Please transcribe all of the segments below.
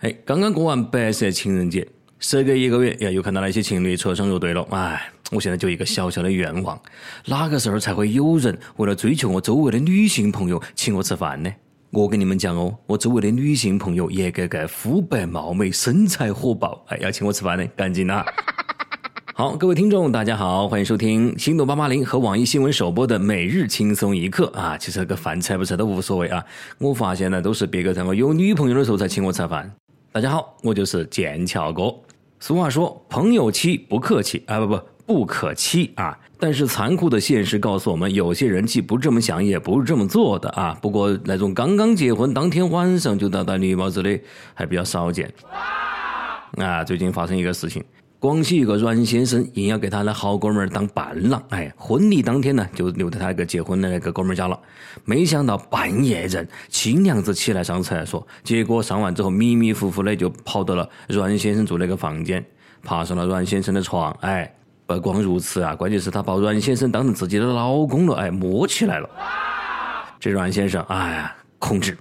哎，刚刚过完白色情人节，时隔一个月，呀，又看到那些情侣扯上入对了。哎，我现在就一个小小的愿望，哪个时候才会有人为了追求我周围的女性朋友请我吃饭呢？我跟你们讲哦，我周围的女性朋友一个个肤白貌美，身材火爆，哎，要请我吃饭的，赶紧啊！好，各位听众，大家好，欢迎收听心动八八零和网易新闻首播的每日轻松一刻啊！其实这个饭菜不菜都无所谓啊，我发现呢，都是别个在我有女朋友的时候才请我吃饭。大家好，我就是剑桥哥。俗话说，朋友妻不客气啊，不不不可欺啊。但是残酷的现实告诉我们，有些人既不这么想，也不是这么做的啊。不过那种刚刚结婚当天晚上就戴戴绿帽子的，还比较少见。啊，最近发生一个事情。广西一个阮先生硬要给他的好哥们儿当伴郎，哎，婚礼当天呢就留在他那个结婚的那个哥们儿家了。没想到半夜人新娘子起来上厕所，结果上完之后迷迷糊糊的就跑到了阮先生住那个房间，爬上了阮先生的床，哎，不光如此啊，关键是他把阮先生当成自己的老公了，哎，摸起来了。这阮先生，哎呀，控制，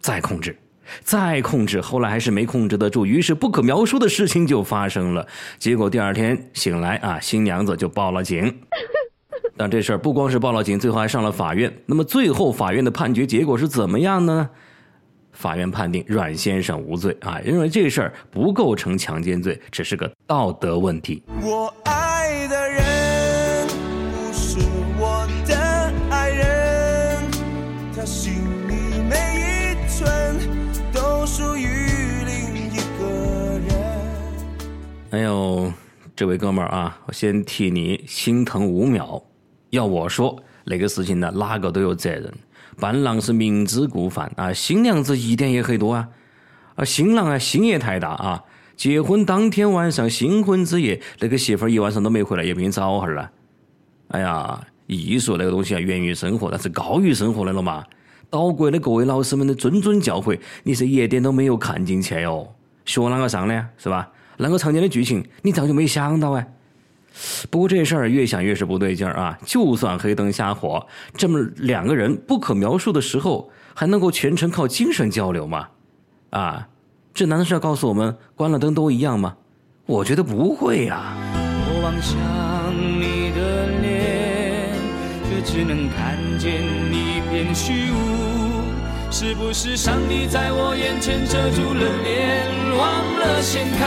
再控制。再控制，后来还是没控制得住，于是不可描述的事情就发生了。结果第二天醒来啊，新娘子就报了警。但这事儿不光是报了警，最后还上了法院。那么最后法院的判决结果是怎么样呢？法院判定阮先生无罪啊，认为这事儿不构成强奸罪，只是个道德问题。我爱哎呦，这位哥们儿啊，我先替你心疼五秒。要我说，那个事情呢，哪个都有责任。伴郎是明知故犯啊，新娘子疑点也很多啊。啊，新郎啊，心也太大啊。结婚当天晚上，新婚之夜，那个媳妇儿一晚上都没回来，也不给你找哈儿了。哎呀，艺术那个东西啊，源于生活，那是高于生活的了嘛。岛国的各位老师们的谆谆教诲，你是一点都没有看进去哦。学啷个上呢？是吧？兰哥常见的剧情，你早就没想到哎。不过这事儿越想越是不对劲儿啊！就算黑灯瞎火，这么两个人不可描述的时候，还能够全程靠精神交流吗？啊，这难道是要告诉我们关了灯都一样吗？我觉得不会呀。我望向你的脸，却只能看见一片虚无。是不是上帝在我眼前遮住了脸，忘了掀开？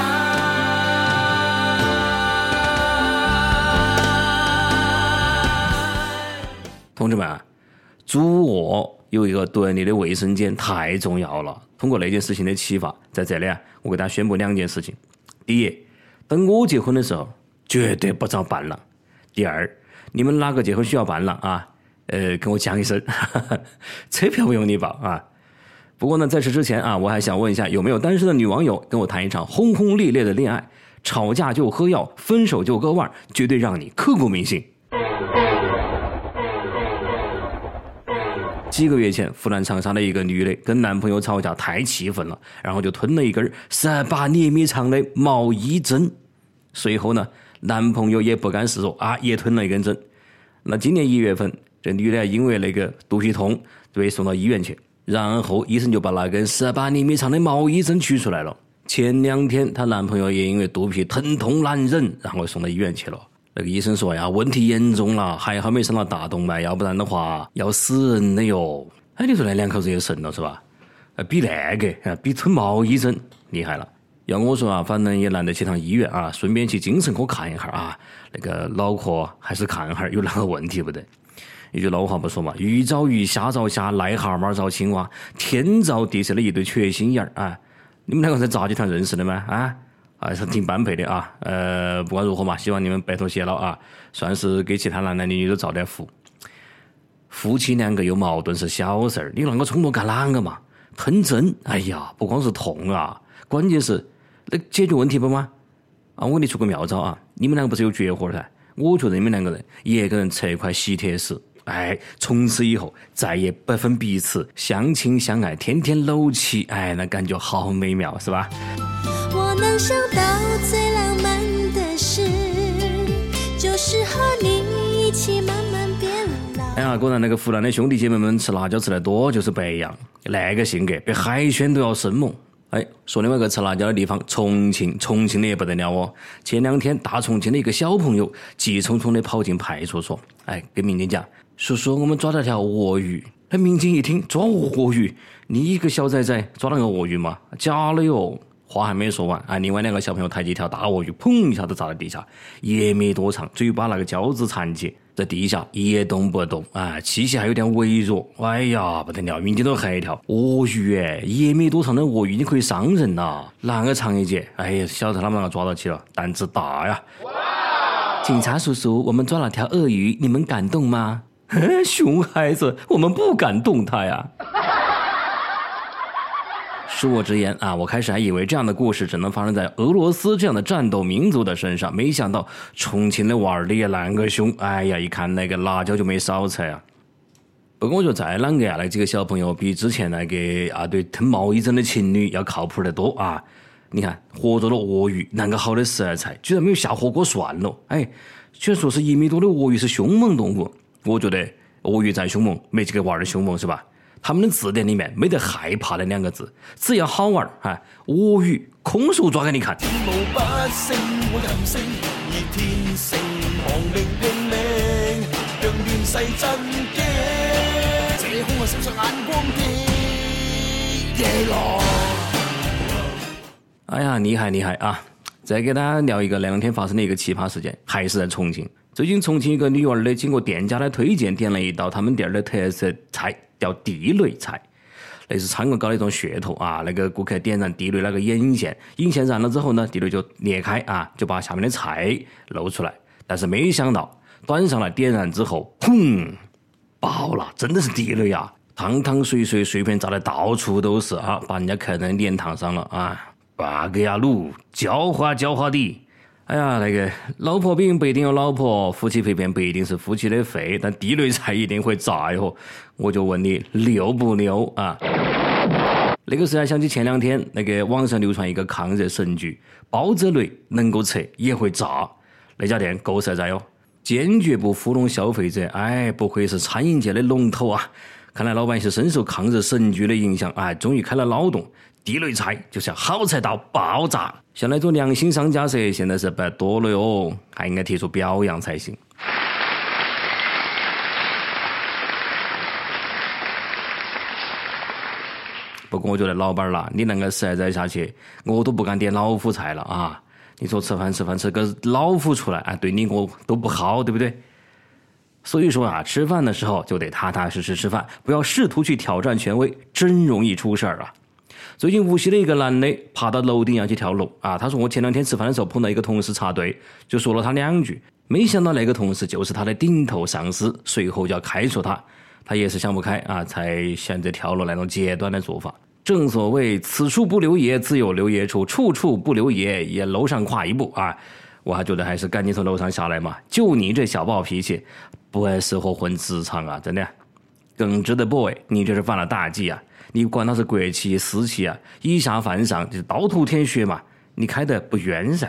同志们，主卧有一个独立的卫生间太重要了。通过那件事情的启发，在这里啊，我给大家宣布两件事情：第一，等我结婚的时候，绝对不找伴郎；第二，你们哪个结婚需要伴郎啊？呃，跟我讲一声，车票不用你报啊。不过呢，在此之前啊，我还想问一下，有没有单身的女网友跟我谈一场轰轰烈烈的恋爱？吵架就喝药，分手就割腕，绝对让你刻骨铭心。几个月前，湖南长沙的一个女的跟男朋友吵架太气愤了，然后就吞了一根十八厘米长的毛衣针。随后呢，男朋友也不甘示弱啊，也吞了一根针。那今年一月份。这女的因为那个肚皮痛，就被送到医院去，然后医生就把那根十八厘米长的毛衣针取出来了。前两天她男朋友也因为肚皮疼痛难忍，然后送到医院去了。那个医生说呀，问题严重了，还好没伤到大动脉，要不然的话要死人的哟。哎，你说那两口子也神了是吧？比那个比吞毛衣针厉害了。要我说啊，反正也难得去趟医院啊，顺便去精神科看一下啊，那个脑壳还是看下有哪个问题不得。一句老话不说嘛，鱼找鱼，虾找虾，癞蛤蟆找青蛙，天造地设的一对缺心眼儿啊！你们两个在杂技团认识的吗？啊，还是挺般配的啊！呃，不管如何嘛，希望你们白头偕老啊，算是给其他男男女女都造点福。夫妻两个有矛盾是小事儿，你啷个冲动干啷个嘛？喷针，哎呀，不光是痛啊，关键是那解决问题不吗？啊，我给你出个妙招啊！你们两个不是有绝活儿噻？我觉得你们两个人一个人吃一块喜帖石。哎，从此以后再也不分彼此，相亲相爱，天天搂起，哎，那感觉好美妙，是吧？我能想到最浪漫的事，就是和你一起慢慢变老。哎呀，果然那个湖南的兄弟姐妹们吃辣椒吃得多就是不一样，那个性格比海鲜都要生猛。哎，说另外一个吃辣椒的地方，重庆，重庆的也不得了哦。前两天，大重庆的一个小朋友急匆匆的跑进派出所，哎，跟民警讲：“叔叔，我们抓了条鳄鱼。”那民警一听，抓鳄鱼？你一个小崽崽抓了个鳄鱼吗？假的哟！话还没说完，啊，另外两个小朋友抬起一条大鳄鱼，砰一下子砸在地下，一米多长，嘴巴那个胶质残疾。在地下一动不动，啊，气息还有点微弱，哎呀，不得了！民警都吓一跳，鳄鱼哎，一米多长的鳄鱼，你可以伤人呐，哪个长一截？哎呀，晓得他们两个抓到起了，胆子大呀！警察叔叔，我们抓了条鳄鱼，你们敢动吗？嗯熊孩子，我们不敢动他呀。恕我直言啊，我开始还以为这样的故事只能发生在俄罗斯这样的战斗民族的身上，没想到重庆的娃儿你也啷个凶！哎呀，一看那个辣椒就没少吃啊。不过我觉得再啷个啊，那几个小朋友比之前那个啊对吞毛衣针的情侣要靠谱得多啊！你看，活捉了鳄鱼，啷个好的食材，居然没有下火锅算了。哎，居然说是一米多的鳄鱼是凶猛动物，我觉得鳄鱼再凶猛，没几个娃儿凶猛是吧？他们的字典里面没得害怕的两个字，只要好玩儿哈。鳄鱼空手抓给你看。哎呀，厉害厉害啊！再给大家聊一个那两天发生的一个奇葩事件，还是在重庆。最近重庆一个女娃儿呢，经过店家的推荐，点了一道他们店儿的特色菜。叫地雷菜，那是餐馆搞的一种噱头啊。那个顾客点燃地雷那个引线，引线燃了之后呢，地雷就裂开啊，就把下面的菜露出来。但是没想到端上来点燃之后，砰，爆了！真的是地雷啊！汤汤水水，碎片炸的到处都是啊，把人家客人脸烫伤了啊！bug 呀卤，焦花焦花的。哎呀，那个老婆饼不一定有老婆，夫妻肺片不一定是夫妻的肺，但地雷菜一定会炸哟！我就问你溜不溜啊？那个时候想起前两天那个网上流传一个抗热神剧，包子雷能够吃也会炸，那家店够实在哟，坚决不糊弄消费者。哎，不愧是餐饮界的龙头啊！看来老板是深受抗日神剧的影响，哎，终于开了脑洞。地雷菜就是要好菜到爆炸，像那种良心商家噻，现在是不多了哟，还应该提出表扬才行。不过我觉得老板儿啦，你那个实在下去，我都不敢点老虎菜了啊！你说吃饭吃饭吃个老虎出来，啊，对你我都不好，对不对？所以说啊，吃饭的时候就得踏踏实实吃饭，不要试图去挑战权威，真容易出事儿啊！最近无锡的一个男的爬到楼顶要去跳楼啊！他说我前两天吃饭的时候碰到一个同事插队，就说了他两句，没想到那个同事就是他的顶头上司，随后就要开除他。他也是想不开啊，才选择跳楼那种极端的做法。正所谓此处不留爷，自有留爷处；处处不留爷，也楼上跨一步啊！我还觉得还是赶紧从楼上下来嘛！就你这小暴脾气，不爱适合混职场啊！真的，耿直的 boy，你这是犯了大忌啊！你管他是国企私企啊，以下犯上就是刀头舔血嘛，你开的不冤噻。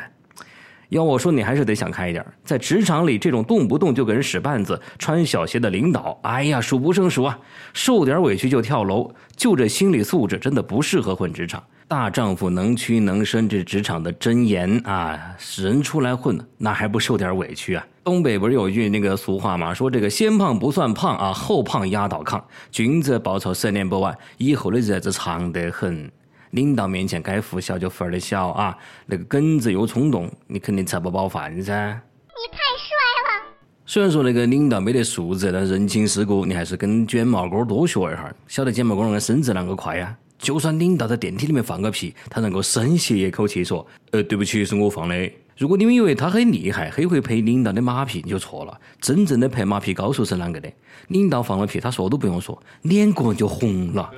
要我说，你还是得想开一点，在职场里，这种动不动就给人使绊子、穿小鞋的领导，哎呀，数不胜数啊！受点委屈就跳楼，就这心理素质，真的不适合混职场。大丈夫能屈能伸，这职场的箴言啊！人出来混，那还不受点委屈啊？东北不是有句那个俗话嘛？说这个先胖不算胖啊，后胖压倒炕。君子报仇十年不晚，以后的日子长得很。领导面前该服小就服的小啊，那个耿直又冲动，你肯定吃不饱饭噻。你太帅了！虽然说那个领导没得素质，但人情世故你还是跟卷毛哥多学一下，晓得卷毛哥那个升职啷个快呀？就算领导在电梯里面放个屁，他能够深吸一口气说：“呃，对不起，是我放的。”如果你们以为他很厉害，很会拍领导的马屁，你就错了。真正的拍马屁高手是啷个的？领导放了屁，他说都不用说，脸个人就红了。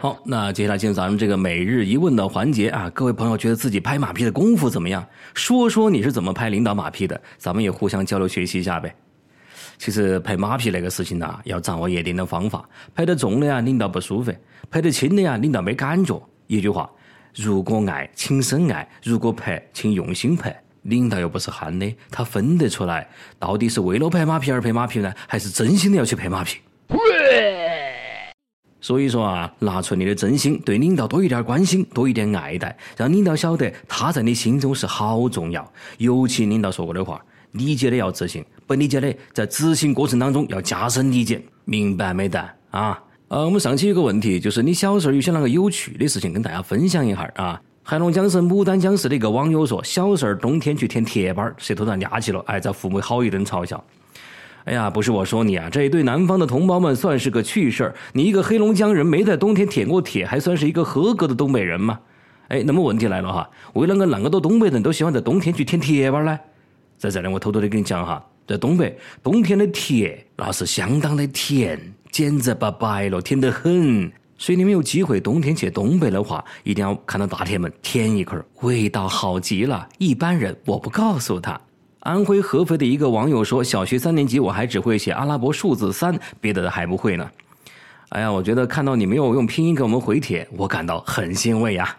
好，那接下来进入咱们这个每日一问的环节啊，各位朋友觉得自己拍马屁的功夫怎么样？说说你是怎么拍领导马屁的，咱们也互相交流学习一下呗。其实拍马屁那个事情啊，要掌握一定的方法。拍得重的呀，领导不舒服；拍得轻的呀，领导没感觉。一句话，如果爱，请深爱；如果拍，请用心拍。领导又不是憨的，他分得出来，到底是为了拍马屁而拍马屁呢，还是真心的要去拍马屁？所以说啊，拿出你的真心，对领导多一点关心，多一点爱戴，让领导晓得他在你心中是好重要。尤其领导说过的话，理解的要执行，不理解的在执行过程当中要加深理解，明白没得啊？呃，我们上期有个问题，就是你小时候有些那个有趣的事情跟大家分享一下啊。黑龙江省牡丹江市的一个网友说，小时候冬天去舔铁板儿，舌头上压起了，哎，遭父母好一顿嘲笑。哎呀，不是我说你啊，这一对南方的同胞们算是个趣事儿。你一个黑龙江人没在冬天舔过铁，还算是一个合格的东北人吗？哎，那么问题来了哈，为啷个那么多东北人都喜欢在冬天去舔铁板儿呢？在这里我偷偷的跟你讲哈，在东北冬天的铁那是相当的甜，简直把白了，甜得很。所以你们有机会冬天去东北的话，一定要看到大铁门舔一口，味道好极了。一般人我不告诉他。安徽合肥的一个网友说：“小学三年级，我还只会写阿拉伯数字三，别的还不会呢。”哎呀，我觉得看到你没有用拼音给我们回帖，我感到很欣慰呀。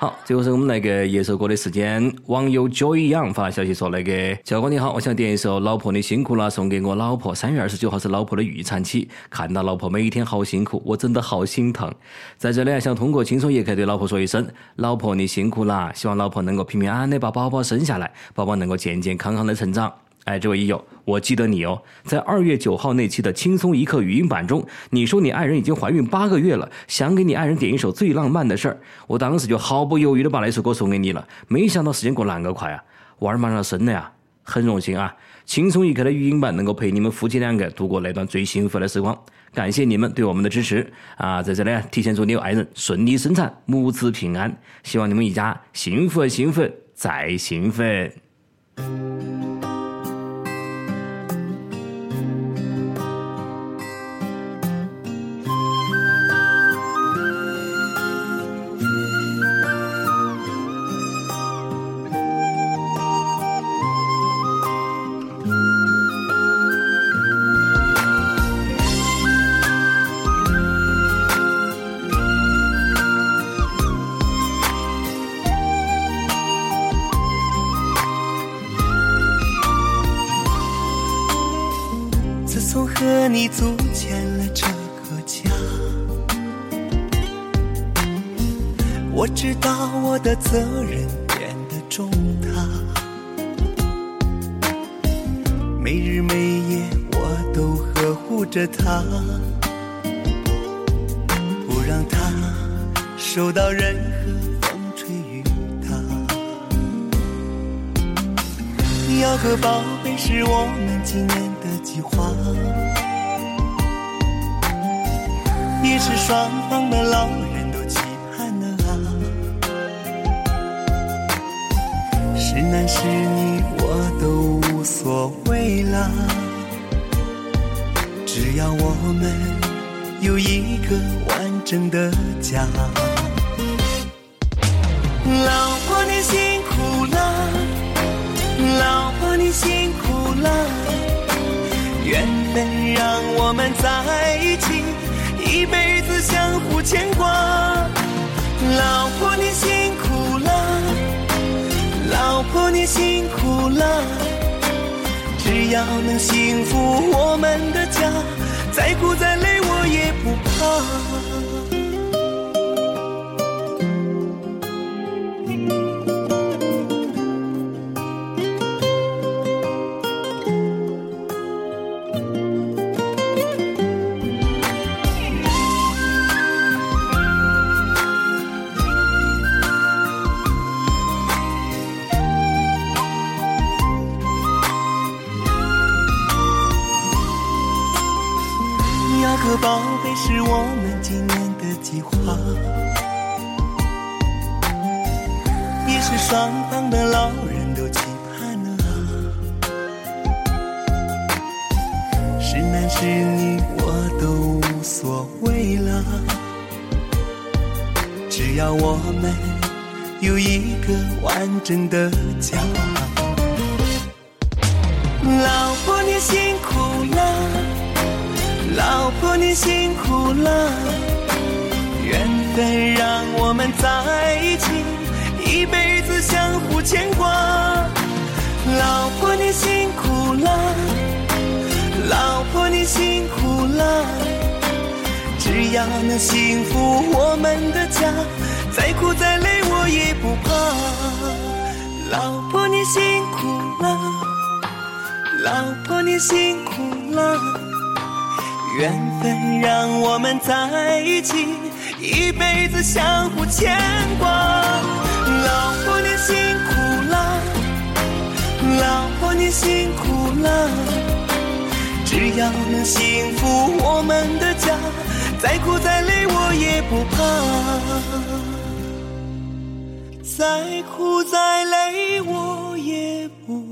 好，最后是我们那个一首歌的时间。网友 Joy Yang 发消息说：“那个教官你好，我想点一首《老婆你辛苦了》，送给我老婆。三月二十九号是老婆的预产期，看到老婆每天好辛苦，我真的好心疼。在这里想通过轻松一刻对老婆说一声：老婆你辛苦了，希望老婆能够平平安安的把宝宝生下来，宝宝能够健健康康的成长。”哎，这位益友，我记得你哦，在二月九号那期的轻松一刻语音版中，你说你爱人已经怀孕八个月了，想给你爱人点一首最浪漫的事儿。我当时就毫不犹豫的把那首歌送给你了。没想到时间过那个快啊，娃儿马上生了呀，很荣幸啊！轻松一刻的语音版能够陪你们夫妻两个度过那段最幸福的时光，感谢你们对我们的支持啊！在这里提前祝你爱人顺利生产，母子平安，希望你们一家幸福幸福再幸福。和你组建了这个家，我知道我的责任变得重大，每日每夜我都呵护着她，不让她受到任何风吹雨打。要个宝贝是我们今年计划。也是双方的老人都期盼的啊，是男是女我都无所谓啦，只要我们有一个完整的家。老婆你辛苦了，老婆你辛苦了，让我们在一起。一辈子相互牵挂，老婆你辛苦了，老婆你辛苦了，只要能幸福我们的家，再苦再累我也不怕。的计划，也是双方的老人都期盼啊。是男是女我都无所谓了，只要我们有一个完整的家。老婆你辛苦了。老婆你辛苦了，缘分让我们在一起，一辈子相互牵挂。老婆你辛苦了，老婆你辛苦了。只要能幸福我们的家，再苦再累我也不怕。老婆你辛苦了，老婆你辛苦了，缘分让我们在一起，一辈子相互牵挂。老婆你辛苦了，老婆你辛苦了，只要能幸福我们的家。再苦再累我也不怕，再苦再累我也不。